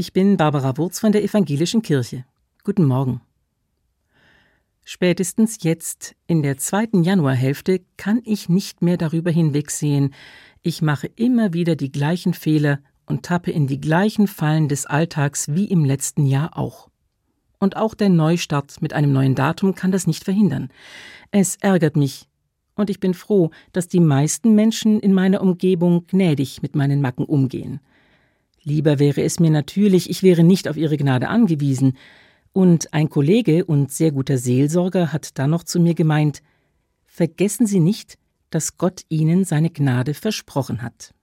Ich bin Barbara Wurz von der Evangelischen Kirche. Guten Morgen. Spätestens jetzt, in der zweiten Januarhälfte, kann ich nicht mehr darüber hinwegsehen. Ich mache immer wieder die gleichen Fehler und tappe in die gleichen Fallen des Alltags wie im letzten Jahr auch. Und auch der Neustart mit einem neuen Datum kann das nicht verhindern. Es ärgert mich, und ich bin froh, dass die meisten Menschen in meiner Umgebung gnädig mit meinen Macken umgehen. Lieber wäre es mir natürlich, ich wäre nicht auf Ihre Gnade angewiesen. Und ein Kollege und sehr guter Seelsorger hat dann noch zu mir gemeint, vergessen Sie nicht, dass Gott Ihnen seine Gnade versprochen hat.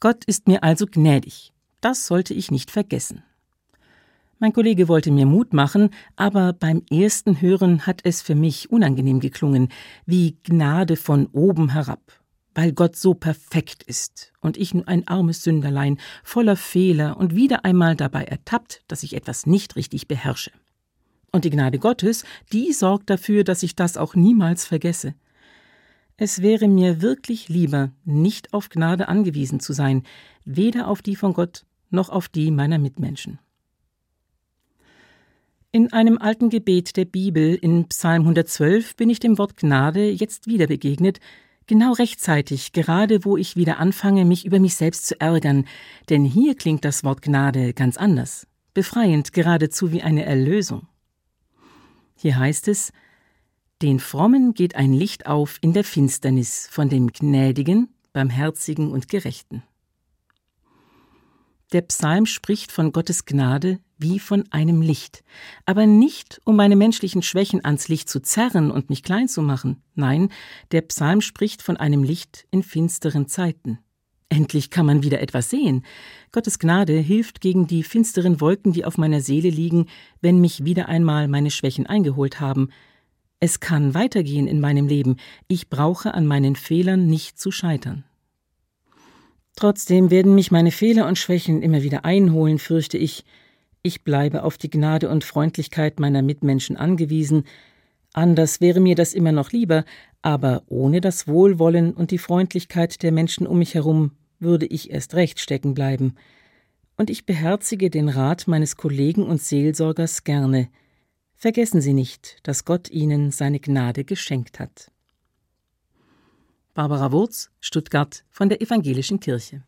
Gott ist mir also gnädig. Das sollte ich nicht vergessen. Mein Kollege wollte mir Mut machen, aber beim ersten Hören hat es für mich unangenehm geklungen, wie Gnade von oben herab weil Gott so perfekt ist und ich nur ein armes Sünderlein voller Fehler und wieder einmal dabei ertappt, dass ich etwas nicht richtig beherrsche. Und die Gnade Gottes, die sorgt dafür, dass ich das auch niemals vergesse. Es wäre mir wirklich lieber, nicht auf Gnade angewiesen zu sein, weder auf die von Gott noch auf die meiner Mitmenschen. In einem alten Gebet der Bibel in Psalm 112 bin ich dem Wort Gnade jetzt wieder begegnet, Genau rechtzeitig, gerade wo ich wieder anfange, mich über mich selbst zu ärgern, denn hier klingt das Wort Gnade ganz anders, befreiend, geradezu wie eine Erlösung. Hier heißt es, den Frommen geht ein Licht auf in der Finsternis von dem Gnädigen, Barmherzigen und Gerechten. Der Psalm spricht von Gottes Gnade wie von einem Licht, aber nicht, um meine menschlichen Schwächen ans Licht zu zerren und mich klein zu machen. Nein, der Psalm spricht von einem Licht in finsteren Zeiten. Endlich kann man wieder etwas sehen. Gottes Gnade hilft gegen die finsteren Wolken, die auf meiner Seele liegen, wenn mich wieder einmal meine Schwächen eingeholt haben. Es kann weitergehen in meinem Leben. Ich brauche an meinen Fehlern nicht zu scheitern. Trotzdem werden mich meine Fehler und Schwächen immer wieder einholen, fürchte ich. Ich bleibe auf die Gnade und Freundlichkeit meiner Mitmenschen angewiesen. Anders wäre mir das immer noch lieber, aber ohne das Wohlwollen und die Freundlichkeit der Menschen um mich herum würde ich erst recht stecken bleiben. Und ich beherzige den Rat meines Kollegen und Seelsorgers gerne. Vergessen Sie nicht, dass Gott Ihnen seine Gnade geschenkt hat. Barbara Wurz, Stuttgart von der Evangelischen Kirche.